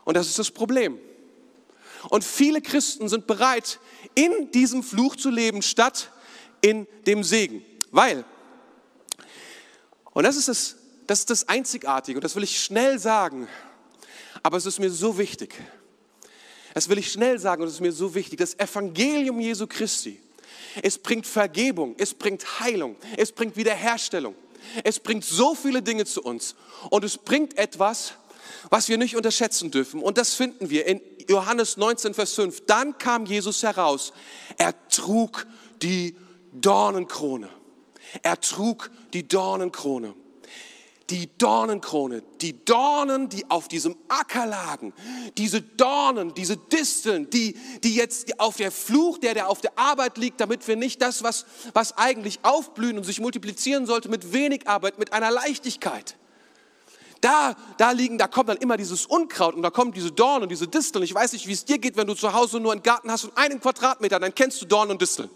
S2: Und das ist das Problem. Und viele Christen sind bereit, in diesem Fluch zu leben, statt in dem Segen. Weil, und das ist das, das, ist das Einzigartige, und das will ich schnell sagen, aber es ist mir so wichtig. Das will ich schnell sagen und es ist mir so wichtig. Das Evangelium Jesu Christi, es bringt Vergebung, es bringt Heilung, es bringt Wiederherstellung. Es bringt so viele Dinge zu uns und es bringt etwas, was wir nicht unterschätzen dürfen. Und das finden wir in Johannes 19, Vers 5. Dann kam Jesus heraus. Er trug die Dornenkrone. Er trug die Dornenkrone. Die Dornenkrone, die Dornen, die auf diesem Acker lagen, diese Dornen, diese Disteln, die, die jetzt auf der Fluch, der, der auf der Arbeit liegt, damit wir nicht das, was, was eigentlich aufblühen und sich multiplizieren sollte, mit wenig Arbeit, mit einer Leichtigkeit. Da, da liegen, da kommt dann immer dieses Unkraut und da kommen diese Dornen und diese Disteln. Ich weiß nicht, wie es dir geht, wenn du zu Hause nur einen Garten hast und einen Quadratmeter, dann kennst du Dornen und Disteln.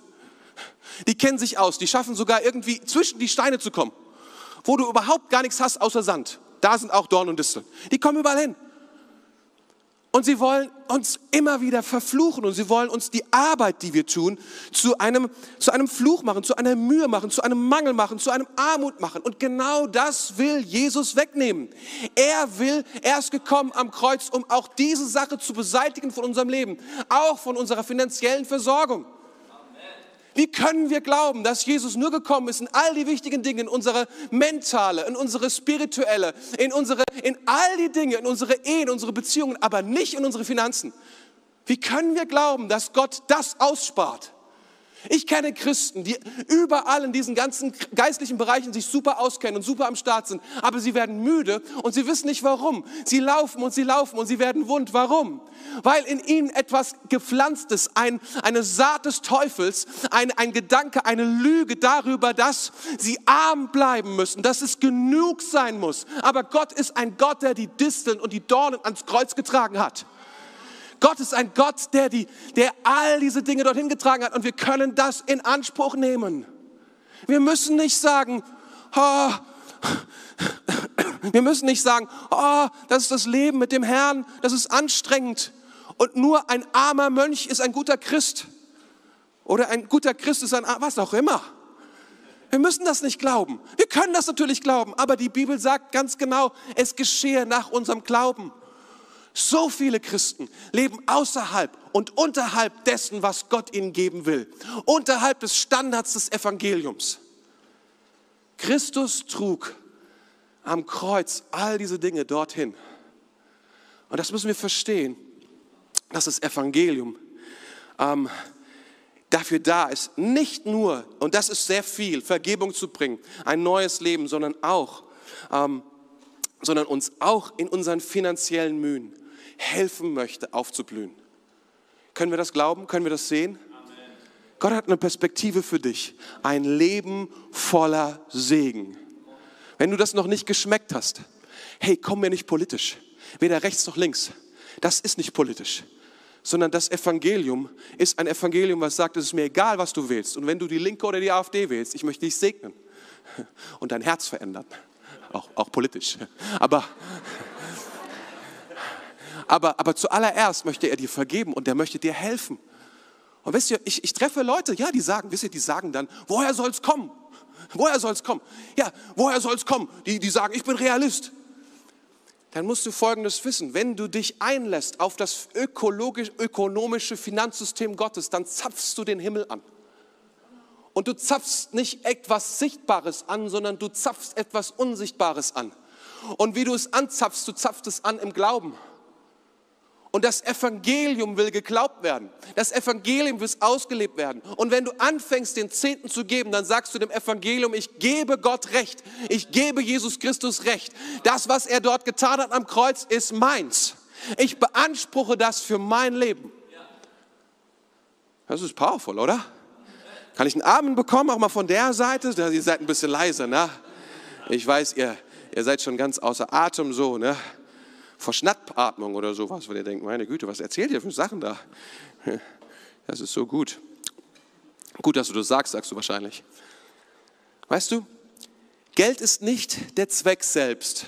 S2: Die kennen sich aus, die schaffen sogar irgendwie zwischen die Steine zu kommen, wo du überhaupt gar nichts hast außer Sand. Da sind auch Dornen und Disteln. Die kommen überall hin. Und sie wollen uns immer wieder verfluchen und sie wollen uns die Arbeit, die wir tun, zu einem, zu einem Fluch machen, zu einer Mühe machen, zu einem Mangel machen, zu einem Armut machen. Und genau das will Jesus wegnehmen. Er will, er ist gekommen am Kreuz, um auch diese Sache zu beseitigen von unserem Leben, auch von unserer finanziellen Versorgung. Wie können wir glauben, dass Jesus nur gekommen ist in all die wichtigen Dinge, in unsere mentale, in unsere spirituelle, in unsere, in all die Dinge, in unsere Ehen, in unsere Beziehungen, aber nicht in unsere Finanzen? Wie können wir glauben, dass Gott das ausspart? Ich kenne Christen, die überall in diesen ganzen geistlichen Bereichen sich super auskennen und super am Start sind, aber sie werden müde und sie wissen nicht warum. Sie laufen und sie laufen und sie werden wund. Warum? Weil in ihnen etwas gepflanztes, ein, eine Saat des Teufels, ein, ein Gedanke, eine Lüge darüber, dass sie arm bleiben müssen, dass es genug sein muss. Aber Gott ist ein Gott, der die Disteln und die Dornen ans Kreuz getragen hat. Gott ist ein Gott, der, die, der all diese Dinge dorthin getragen hat und wir können das in Anspruch nehmen. Wir müssen nicht sagen, oh, wir müssen nicht sagen, oh, das ist das Leben mit dem Herrn, das ist anstrengend und nur ein armer Mönch ist ein guter Christ oder ein guter Christ ist ein, was auch immer. Wir müssen das nicht glauben. Wir können das natürlich glauben, aber die Bibel sagt ganz genau, es geschehe nach unserem Glauben. So viele Christen leben außerhalb und unterhalb dessen, was Gott ihnen geben will. Unterhalb des Standards des Evangeliums. Christus trug am Kreuz all diese Dinge dorthin. Und das müssen wir verstehen, dass das Evangelium ähm, dafür da ist, nicht nur, und das ist sehr viel, Vergebung zu bringen, ein neues Leben, sondern auch, ähm, sondern uns auch in unseren finanziellen Mühen helfen möchte, aufzublühen. Können wir das glauben? Können wir das sehen? Gott hat eine Perspektive für dich. Ein Leben voller Segen. Wenn du das noch nicht geschmeckt hast, hey, komm mir nicht politisch. Weder rechts noch links. Das ist nicht politisch. Sondern das Evangelium ist ein Evangelium, was sagt, es ist mir egal, was du willst. Und wenn du die Linke oder die AfD wählst, ich möchte dich segnen und dein Herz verändern. Auch, auch politisch. Aber Aber, aber zuallererst möchte er dir vergeben und er möchte dir helfen. Und wisst ihr, ich, ich treffe Leute, ja, die sagen, wisst ihr, die sagen dann, woher soll es kommen? Woher soll es kommen? Ja, woher soll es kommen? Die, die sagen, ich bin Realist. Dann musst du Folgendes wissen. Wenn du dich einlässt auf das ökologisch-ökonomische Finanzsystem Gottes, dann zapfst du den Himmel an. Und du zapfst nicht etwas Sichtbares an, sondern du zapfst etwas Unsichtbares an. Und wie du es anzapfst, du zapfst es an im Glauben. Und das Evangelium will geglaubt werden. Das Evangelium will ausgelebt werden. Und wenn du anfängst, den Zehnten zu geben, dann sagst du dem Evangelium, ich gebe Gott Recht. Ich gebe Jesus Christus Recht. Das, was er dort getan hat am Kreuz, ist meins. Ich beanspruche das für mein Leben. Das ist powerful, oder? Kann ich einen Amen bekommen, auch mal von der Seite? Ihr seid ein bisschen leise, ne? Ich weiß, ihr, ihr seid schon ganz außer Atem so, ne? Vor Schnappatmung oder sowas, weil ihr denkt, meine Güte, was erzählt ihr für Sachen da? Das ist so gut. Gut, dass du das sagst, sagst du wahrscheinlich. Weißt du, Geld ist nicht der Zweck selbst,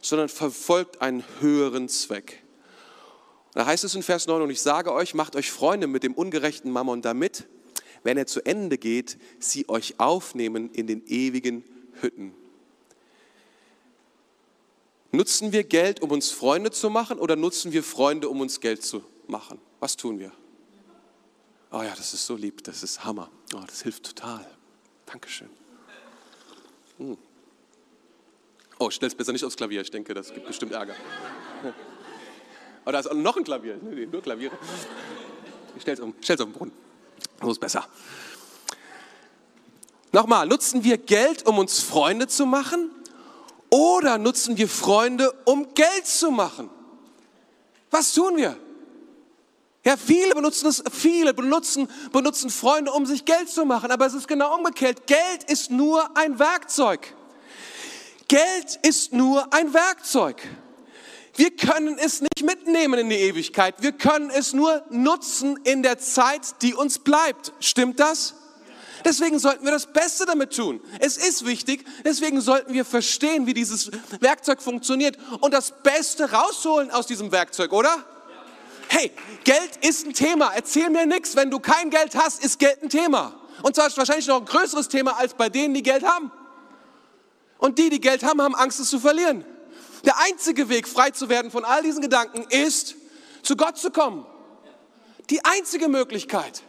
S2: sondern verfolgt einen höheren Zweck. Da heißt es in Vers 9, und ich sage euch, macht euch Freunde mit dem ungerechten Mammon, damit, wenn er zu Ende geht, sie euch aufnehmen in den ewigen Hütten. Nutzen wir Geld, um uns Freunde zu machen oder nutzen wir Freunde, um uns Geld zu machen? Was tun wir? Oh ja, das ist so lieb, das ist Hammer. Oh, das hilft total. Dankeschön. Hm. Oh, stell's besser nicht aufs Klavier, ich denke, das gibt bestimmt Ärger. Oh, da ist noch ein Klavier, nee, nur Klaviere. Ich stell's, um, stell's auf den Brunnen. So ist besser. Nochmal, nutzen wir Geld, um uns Freunde zu machen oder nutzen wir Freunde, um Geld zu machen? Was tun wir? Ja, viele benutzen es, viele benutzen, benutzen Freunde, um sich Geld zu machen, aber es ist genau umgekehrt. Geld ist nur ein Werkzeug. Geld ist nur ein Werkzeug. Wir können es nicht mitnehmen in die Ewigkeit. Wir können es nur nutzen in der Zeit, die uns bleibt. Stimmt das? Deswegen sollten wir das Beste damit tun. Es ist wichtig, deswegen sollten wir verstehen, wie dieses Werkzeug funktioniert und das Beste rausholen aus diesem Werkzeug, oder? Hey, Geld ist ein Thema. Erzähl mir nichts. Wenn du kein Geld hast, ist Geld ein Thema. Und zwar ist wahrscheinlich noch ein größeres Thema als bei denen, die Geld haben. Und die, die Geld haben, haben Angst, es zu verlieren. Der einzige Weg, frei zu werden von all diesen Gedanken, ist, zu Gott zu kommen. Die einzige Möglichkeit.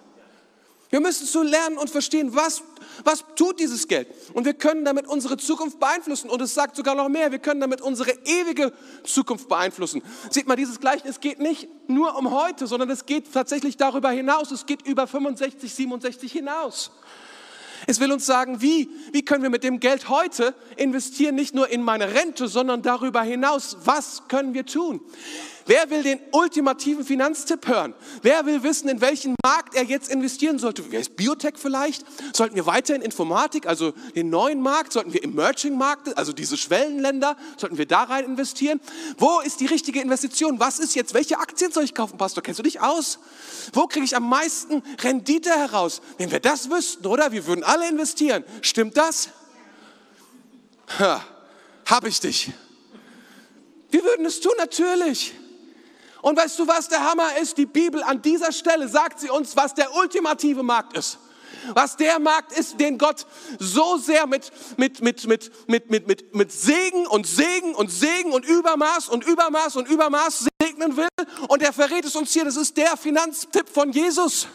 S2: Wir müssen zu lernen und verstehen, was, was tut dieses Geld. Und wir können damit unsere Zukunft beeinflussen. Und es sagt sogar noch mehr, wir können damit unsere ewige Zukunft beeinflussen. Sieht mal, dieses Gleichnis geht nicht nur um heute, sondern es geht tatsächlich darüber hinaus. Es geht über 65, 67 hinaus. Es will uns sagen, wie, wie können wir mit dem Geld heute investieren, nicht nur in meine Rente, sondern darüber hinaus, was können wir tun? Wer will den ultimativen Finanztipp hören? Wer will wissen, in welchen Markt er jetzt investieren sollte? Wer ist Biotech vielleicht? Sollten wir weiter in Informatik, also den neuen Markt? Sollten wir Emerging Markt, also diese Schwellenländer, sollten wir da rein investieren? Wo ist die richtige Investition? Was ist jetzt, welche Aktien soll ich kaufen, Pastor? Kennst du dich aus? Wo kriege ich am meisten Rendite heraus? Wenn wir das wüssten, oder? Wir würden alle investieren. Stimmt das? Ha, hab ich dich. Wir würden es tun, natürlich. Und weißt du, was der Hammer ist? Die Bibel an dieser Stelle sagt sie uns, was der ultimative Markt ist. Was der Markt ist, den Gott so sehr mit, mit, mit, mit, mit, mit, mit, mit Segen und Segen und Segen und Übermaß und Übermaß und Übermaß segnen will. Und er verrät es uns hier, das ist der Finanztipp von Jesus.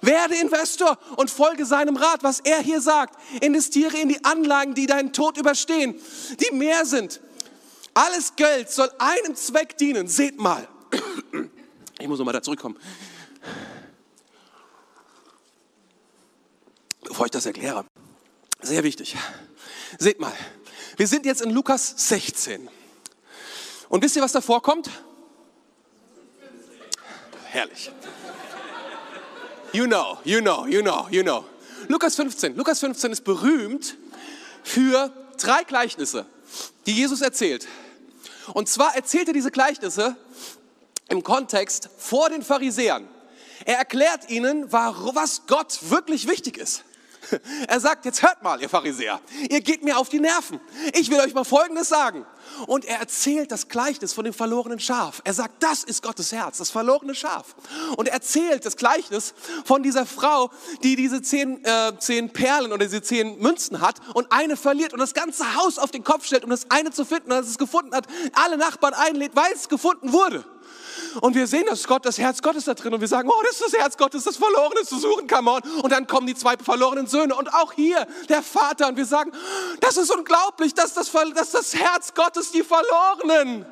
S2: Werde Investor und folge seinem Rat, was er hier sagt. Investiere in die Anlagen, die deinen Tod überstehen, die mehr sind alles Geld soll einem Zweck dienen. Seht mal. Ich muss nochmal da zurückkommen. Bevor ich das erkläre. Sehr wichtig. Seht mal. Wir sind jetzt in Lukas 16. Und wisst ihr, was da vorkommt? Herrlich. You know, you know, you know, you know. Lukas 15. Lukas 15 ist berühmt für drei Gleichnisse, die Jesus erzählt. Und zwar erzählt er diese Gleichnisse im Kontext vor den Pharisäern. Er erklärt ihnen, was Gott wirklich wichtig ist. Er sagt, jetzt hört mal, ihr Pharisäer, ihr geht mir auf die Nerven. Ich will euch mal Folgendes sagen. Und er erzählt das Gleichnis von dem verlorenen Schaf. Er sagt, das ist Gottes Herz, das verlorene Schaf. Und er erzählt das Gleichnis von dieser Frau, die diese zehn, äh, zehn Perlen oder diese zehn Münzen hat und eine verliert und das ganze Haus auf den Kopf stellt, um das eine zu finden. Und als es gefunden hat, alle Nachbarn einlädt, weil es gefunden wurde. Und wir sehen das Gott, das Herz Gottes da drin und wir sagen, oh, das ist das Herz Gottes, das Verlorene zu suchen, come on. Und dann kommen die zwei verlorenen Söhne und auch hier der Vater und wir sagen, das ist unglaublich, dass das, dass das Herz Gottes die Verlorenen.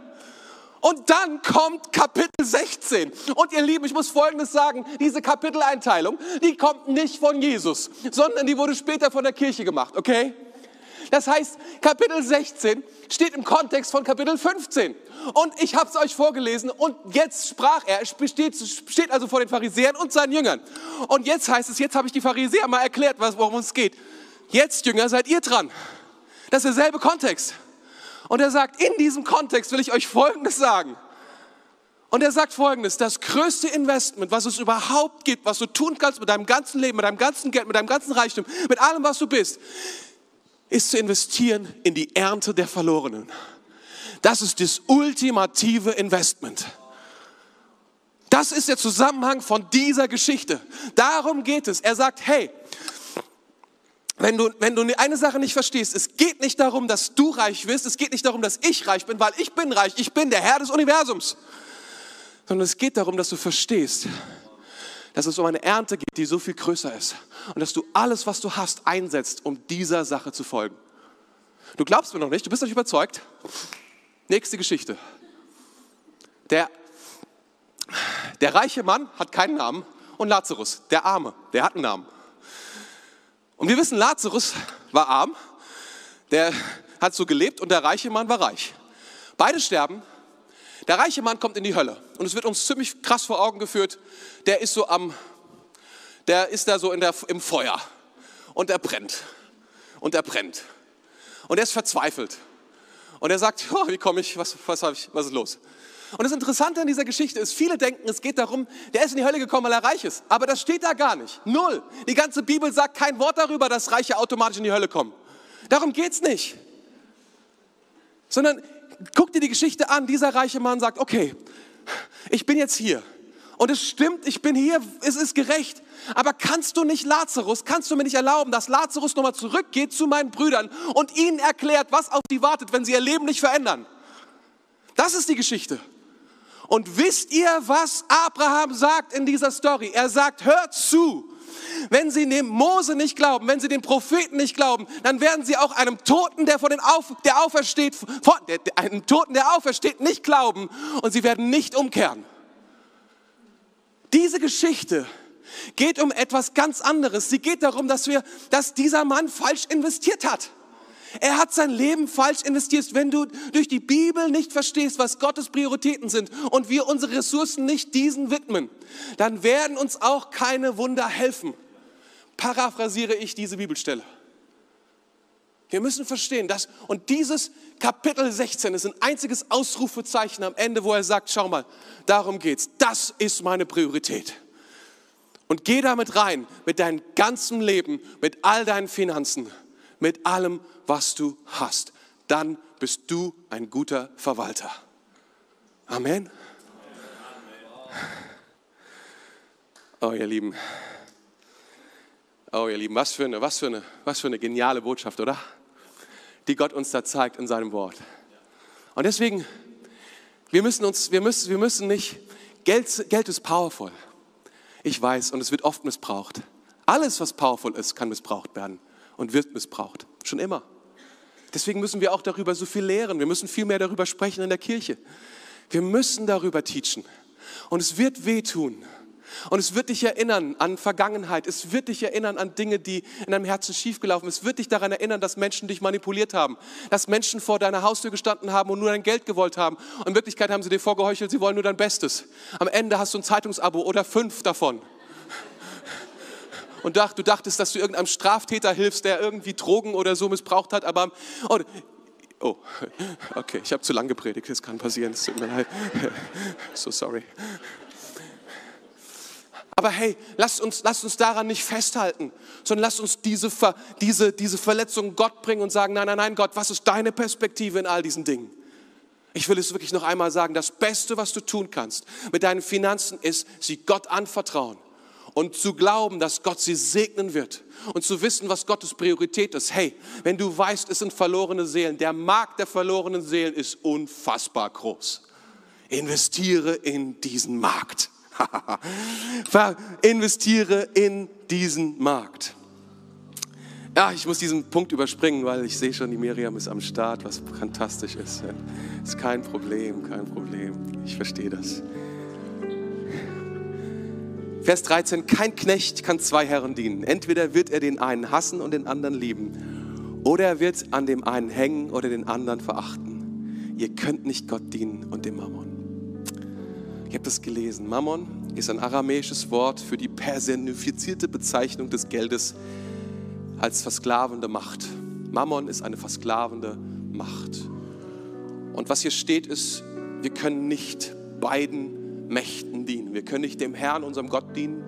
S2: Und dann kommt Kapitel 16. Und ihr Lieben, ich muss Folgendes sagen, diese Kapiteleinteilung, die kommt nicht von Jesus, sondern die wurde später von der Kirche gemacht, okay? Das heißt, Kapitel 16 steht im Kontext von Kapitel 15. Und ich habe es euch vorgelesen und jetzt sprach er, es steht, steht also vor den Pharisäern und seinen Jüngern. Und jetzt heißt es, jetzt habe ich die Pharisäer mal erklärt, worum es geht. Jetzt, Jünger, seid ihr dran. Das ist derselbe Kontext. Und er sagt, in diesem Kontext will ich euch Folgendes sagen. Und er sagt Folgendes, das größte Investment, was es überhaupt gibt, was du tun kannst mit deinem ganzen Leben, mit deinem ganzen Geld, mit deinem ganzen Reichtum, mit allem, was du bist, ist zu investieren in die Ernte der Verlorenen. Das ist das ultimative Investment. Das ist der Zusammenhang von dieser Geschichte. Darum geht es. Er sagt, hey, wenn du, wenn du eine Sache nicht verstehst, es geht nicht darum, dass du reich wirst, es geht nicht darum, dass ich reich bin, weil ich bin reich, ich bin der Herr des Universums, sondern es geht darum, dass du verstehst, dass es um eine Ernte geht, die so viel größer ist. Und dass du alles, was du hast, einsetzt, um dieser Sache zu folgen. Du glaubst mir noch nicht, du bist nicht überzeugt. Nächste Geschichte. Der, der reiche Mann hat keinen Namen und Lazarus, der Arme, der hat einen Namen. Und wir wissen, Lazarus war arm, der hat so gelebt und der reiche Mann war reich. Beide sterben der reiche Mann kommt in die Hölle und es wird uns ziemlich krass vor Augen geführt. Der ist so am, der ist da so in der, im Feuer und er brennt und er brennt und er ist verzweifelt und er sagt, oh, wie komme ich, was, was, ich, was ist los? Und das Interessante an dieser Geschichte ist, viele denken, es geht darum, der ist in die Hölle gekommen, weil er reich ist. Aber das steht da gar nicht. Null. Die ganze Bibel sagt kein Wort darüber, dass Reiche automatisch in die Hölle kommen. Darum geht es nicht. Sondern guck dir die Geschichte an. Dieser reiche Mann sagt, okay, ich bin jetzt hier. Und es stimmt, ich bin hier, es ist gerecht. Aber kannst du nicht Lazarus, kannst du mir nicht erlauben, dass Lazarus nochmal zurückgeht zu meinen Brüdern und ihnen erklärt, was auf sie wartet, wenn sie ihr Leben nicht verändern? Das ist die Geschichte. Und wisst ihr, was Abraham sagt in dieser Story? Er sagt, hört zu, wenn sie dem Mose nicht glauben, wenn sie den Propheten nicht glauben, dann werden sie auch einem Toten, der von den Auf, der aufersteht, von, der, einem Toten, der aufersteht, nicht glauben und sie werden nicht umkehren. Diese Geschichte geht um etwas ganz anderes. Sie geht darum, dass wir, dass dieser Mann falsch investiert hat. Er hat sein Leben falsch investiert. Wenn du durch die Bibel nicht verstehst, was Gottes Prioritäten sind und wir unsere Ressourcen nicht diesen widmen, dann werden uns auch keine Wunder helfen. Paraphrasiere ich diese Bibelstelle. Wir müssen verstehen, dass, und dieses Kapitel 16 ist ein einziges Ausrufezeichen am Ende, wo er sagt, schau mal, darum geht's. Das ist meine Priorität. Und geh damit rein, mit deinem ganzen Leben, mit all deinen Finanzen, mit allem, was du hast. Dann bist du ein guter Verwalter. Amen. Oh, ihr Lieben. Oh, ihr Lieben, was für eine, was für eine, was für eine geniale Botschaft, oder? Die Gott uns da zeigt in seinem Wort. Und deswegen, wir müssen uns, wir müssen, wir müssen nicht, Geld, Geld ist powerful. Ich weiß, und es wird oft missbraucht. Alles, was powerful ist, kann missbraucht werden und wird missbraucht. Schon immer. Deswegen müssen wir auch darüber so viel lehren. Wir müssen viel mehr darüber sprechen in der Kirche. Wir müssen darüber teachen. Und es wird wehtun. Und es wird dich erinnern an Vergangenheit. Es wird dich erinnern an Dinge, die in deinem Herzen schiefgelaufen sind. Es wird dich daran erinnern, dass Menschen dich manipuliert haben. Dass Menschen vor deiner Haustür gestanden haben und nur dein Geld gewollt haben. Und in Wirklichkeit haben sie dir vorgeheuchelt, sie wollen nur dein Bestes. Am Ende hast du ein Zeitungsabo oder fünf davon und dacht, du dachtest, dass du irgendeinem Straftäter hilfst, der irgendwie Drogen oder so missbraucht hat, aber oh, oh okay, ich habe zu lang gepredigt, das kann passieren, es tut mir leid. So sorry. Aber hey, lasst uns, lasst uns daran nicht festhalten, sondern lasst uns diese, Ver, diese, diese Verletzung Gott bringen und sagen, nein, nein, nein, Gott, was ist deine Perspektive in all diesen Dingen? Ich will es wirklich noch einmal sagen, das Beste, was du tun kannst mit deinen Finanzen, ist, sie Gott anvertrauen und zu glauben, dass Gott sie segnen wird und zu wissen, was Gottes Priorität ist. Hey, wenn du weißt, es sind verlorene Seelen, der Markt der verlorenen Seelen ist unfassbar groß. Investiere in diesen Markt. Investiere in diesen Markt. Ja, ich muss diesen Punkt überspringen, weil ich sehe schon, die Miriam ist am Start, was fantastisch ist. Ist kein Problem, kein Problem. Ich verstehe das. Vers 13, kein Knecht kann zwei Herren dienen. Entweder wird er den einen hassen und den anderen lieben, oder er wird an dem einen hängen oder den anderen verachten. Ihr könnt nicht Gott dienen und dem Mammon. Ich habe das gelesen. Mammon ist ein aramäisches Wort für die personifizierte Bezeichnung des Geldes als versklavende Macht. Mammon ist eine versklavende Macht. Und was hier steht ist, wir können nicht beiden Mächten dienen. Wir können nicht dem Herrn, unserem Gott dienen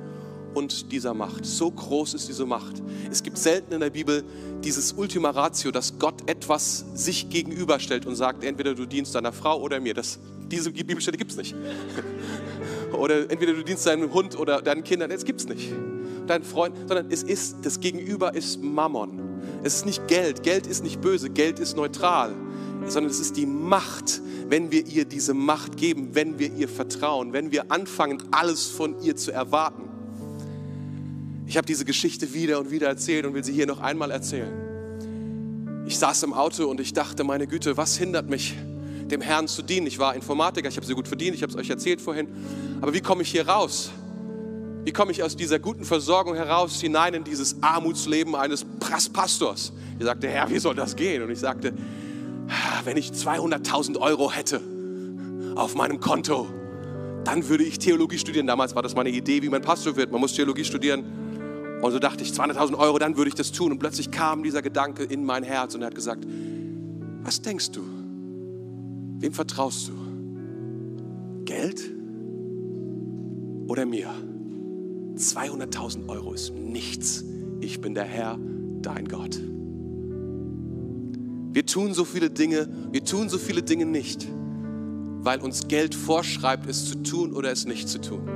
S2: und dieser Macht. So groß ist diese Macht. Es gibt selten in der Bibel dieses Ultima Ratio, dass Gott etwas sich gegenüberstellt und sagt, entweder du dienst deiner Frau oder mir. Das, diese Bibelstelle gibt es nicht. Oder entweder du dienst deinem Hund oder deinen Kindern. Das gibt es nicht. Dein Freund, sondern es ist, das Gegenüber ist Mammon. Es ist nicht Geld. Geld ist nicht böse. Geld ist neutral. Sondern es ist die Macht, wenn wir ihr diese Macht geben, wenn wir ihr vertrauen, wenn wir anfangen, alles von ihr zu erwarten. Ich habe diese Geschichte wieder und wieder erzählt und will sie hier noch einmal erzählen. Ich saß im Auto und ich dachte, meine Güte, was hindert mich, dem Herrn zu dienen? Ich war Informatiker, ich habe sie gut verdient, ich habe es euch erzählt vorhin. Aber wie komme ich hier raus? Wie komme ich aus dieser guten Versorgung heraus hinein in dieses Armutsleben eines Pastors? Ich sagte, Herr, wie soll das gehen? Und ich sagte, wenn ich 200.000 Euro hätte auf meinem Konto, dann würde ich Theologie studieren. Damals war das meine Idee, wie man Pastor wird. Man muss Theologie studieren. Und so dachte ich, 200.000 Euro, dann würde ich das tun. Und plötzlich kam dieser Gedanke in mein Herz und er hat gesagt, was denkst du? Wem vertraust du? Geld oder mir? 200.000 Euro ist nichts. Ich bin der Herr, dein Gott. Wir tun so viele Dinge, wir tun so viele Dinge nicht, weil uns Geld vorschreibt, es zu tun oder es nicht zu tun.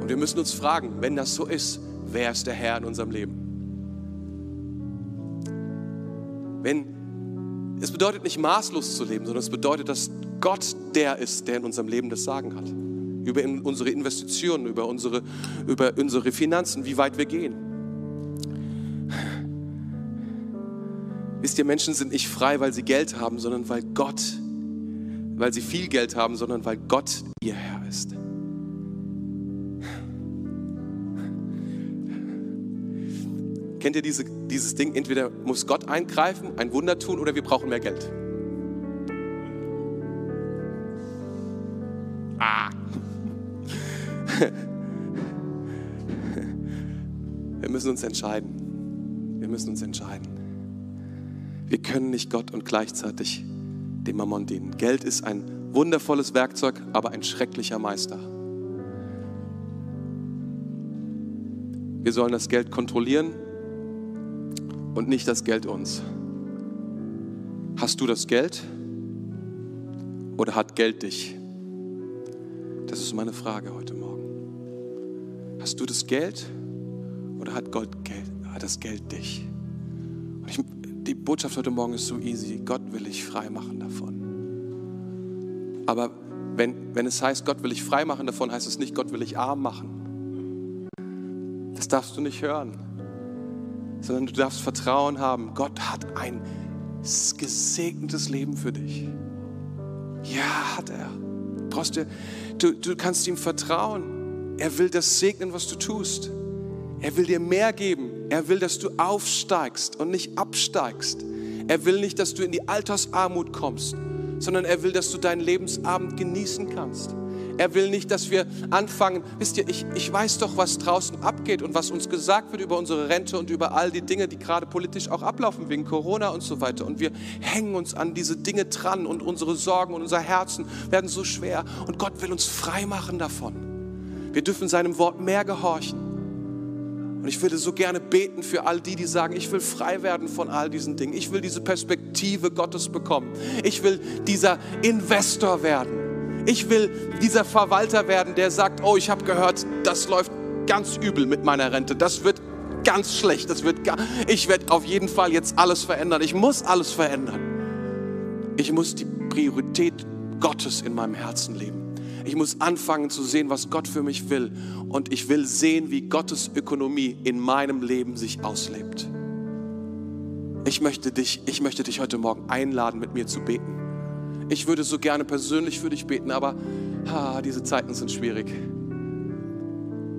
S2: Und wir müssen uns fragen, wenn das so ist, wer ist der Herr in unserem Leben? Wenn es bedeutet nicht maßlos zu leben, sondern es bedeutet, dass Gott der ist, der in unserem Leben das Sagen hat. Über unsere Investitionen, über unsere, über unsere Finanzen, wie weit wir gehen. Ihr, Menschen sind nicht frei, weil sie Geld haben, sondern weil Gott, weil sie viel Geld haben, sondern weil Gott ihr Herr ist. Kennt ihr diese, dieses Ding? Entweder muss Gott eingreifen, ein Wunder tun oder wir brauchen mehr Geld. Ah. Wir müssen uns entscheiden. Wir müssen uns entscheiden. Wir können nicht Gott und gleichzeitig dem Mammon dienen. Geld ist ein wundervolles Werkzeug, aber ein schrecklicher Meister. Wir sollen das Geld kontrollieren und nicht das Geld uns. Hast du das Geld oder hat Geld dich? Das ist meine Frage heute Morgen. Hast du das Geld oder hat, Gott Geld, hat das Geld dich? Und ich die Botschaft heute Morgen ist so easy. Gott will ich frei machen davon. Aber wenn, wenn es heißt, Gott will ich frei machen davon, heißt es nicht, Gott will ich arm machen. Das darfst du nicht hören. Sondern du darfst Vertrauen haben. Gott hat ein gesegnetes Leben für dich. Ja, hat er. Du, du, du kannst ihm vertrauen. Er will das segnen, was du tust. Er will dir mehr geben. Er will, dass du aufsteigst und nicht absteigst. Er will nicht, dass du in die Altersarmut kommst, sondern er will, dass du deinen Lebensabend genießen kannst. Er will nicht, dass wir anfangen, wisst ihr, ich, ich weiß doch, was draußen abgeht und was uns gesagt wird über unsere Rente und über all die Dinge, die gerade politisch auch ablaufen wegen Corona und so weiter. Und wir hängen uns an diese Dinge dran und unsere Sorgen und unser Herzen werden so schwer. Und Gott will uns frei machen davon. Wir dürfen seinem Wort mehr gehorchen. Und ich würde so gerne beten für all die, die sagen, ich will frei werden von all diesen Dingen. Ich will diese Perspektive Gottes bekommen. Ich will dieser Investor werden. Ich will dieser Verwalter werden, der sagt, oh, ich habe gehört, das läuft ganz übel mit meiner Rente. Das wird ganz schlecht. Das wird gar, ich werde auf jeden Fall jetzt alles verändern. Ich muss alles verändern. Ich muss die Priorität Gottes in meinem Herzen leben. Ich muss anfangen zu sehen, was Gott für mich will. Und ich will sehen, wie Gottes Ökonomie in meinem Leben sich auslebt. Ich möchte dich, ich möchte dich heute Morgen einladen, mit mir zu beten. Ich würde so gerne persönlich für dich beten, aber ah, diese Zeiten sind schwierig.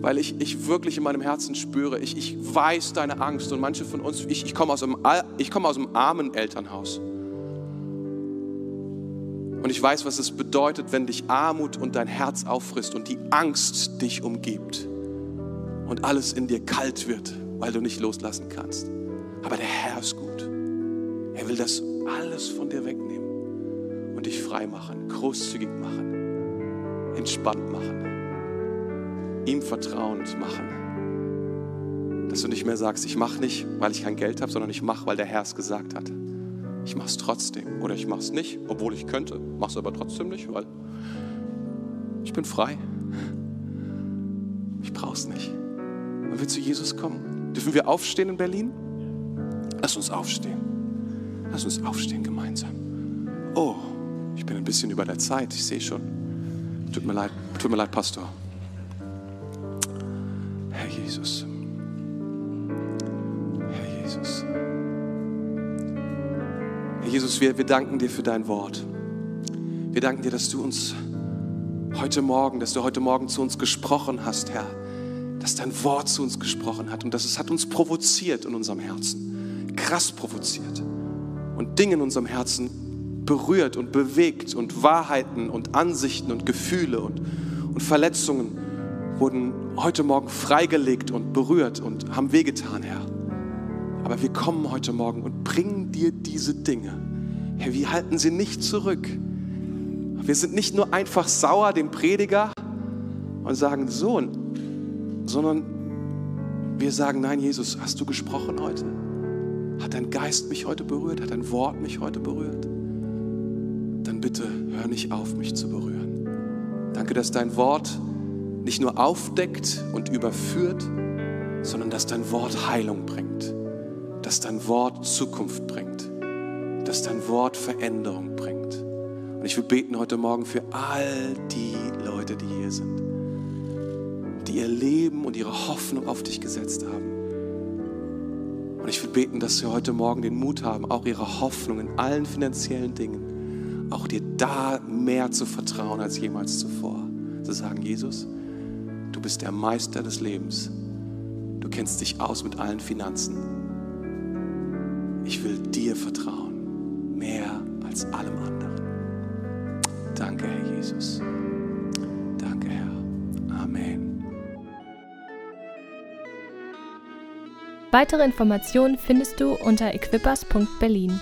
S2: Weil ich, ich wirklich in meinem Herzen spüre, ich, ich weiß deine Angst und manche von uns, ich, ich komme aus, komme aus einem armen Elternhaus. Und ich weiß, was es bedeutet, wenn dich Armut und dein Herz auffrisst und die Angst dich umgibt und alles in dir kalt wird, weil du nicht loslassen kannst. Aber der Herr ist gut. Er will das alles von dir wegnehmen und dich frei machen, großzügig machen, entspannt machen, ihm vertrauend machen. Dass du nicht mehr sagst, ich mache nicht, weil ich kein Geld habe, sondern ich mache, weil der Herr es gesagt hat. Ich mache es trotzdem oder ich mache es nicht, obwohl ich könnte, mache es aber trotzdem nicht, weil ich bin frei. Ich brauche es nicht. Und wir zu Jesus kommen. Dürfen wir aufstehen in Berlin? Lass uns aufstehen. Lass uns aufstehen gemeinsam. Oh, ich bin ein bisschen über der Zeit, ich sehe schon. Tut mir leid, tut mir leid, Pastor. Herr Jesus. Jesus, wir, wir danken dir für dein Wort. Wir danken dir, dass du uns heute Morgen, dass du heute Morgen zu uns gesprochen hast, Herr. Dass dein Wort zu uns gesprochen hat und dass es hat uns provoziert in unserem Herzen. Krass provoziert. Und Dinge in unserem Herzen berührt und bewegt und Wahrheiten und Ansichten und Gefühle und, und Verletzungen wurden heute Morgen freigelegt und berührt und haben wehgetan, Herr. Aber wir kommen heute Morgen und bringen dir diese Dinge. Herr, wir halten sie nicht zurück. Wir sind nicht nur einfach sauer dem Prediger und sagen Sohn, sondern wir sagen, nein, Jesus, hast du gesprochen heute? Hat dein Geist mich heute berührt? Hat dein Wort mich heute berührt? Dann bitte hör nicht auf, mich zu berühren. Danke, dass dein Wort nicht nur aufdeckt und überführt, sondern dass dein Wort Heilung bringt dass dein Wort Zukunft bringt, dass dein Wort Veränderung bringt. Und ich will beten heute Morgen für all die Leute, die hier sind, die ihr Leben und ihre Hoffnung auf dich gesetzt haben. Und ich will beten, dass sie heute Morgen den Mut haben, auch ihre Hoffnung in allen finanziellen Dingen, auch dir da mehr zu vertrauen als jemals zuvor. Zu sagen, Jesus, du bist der Meister des Lebens. Du kennst dich aus mit allen Finanzen. Ich will dir vertrauen, mehr als allem anderen. Danke, Herr Jesus. Danke, Herr. Amen.
S1: Weitere Informationen findest du unter equippers.berlin.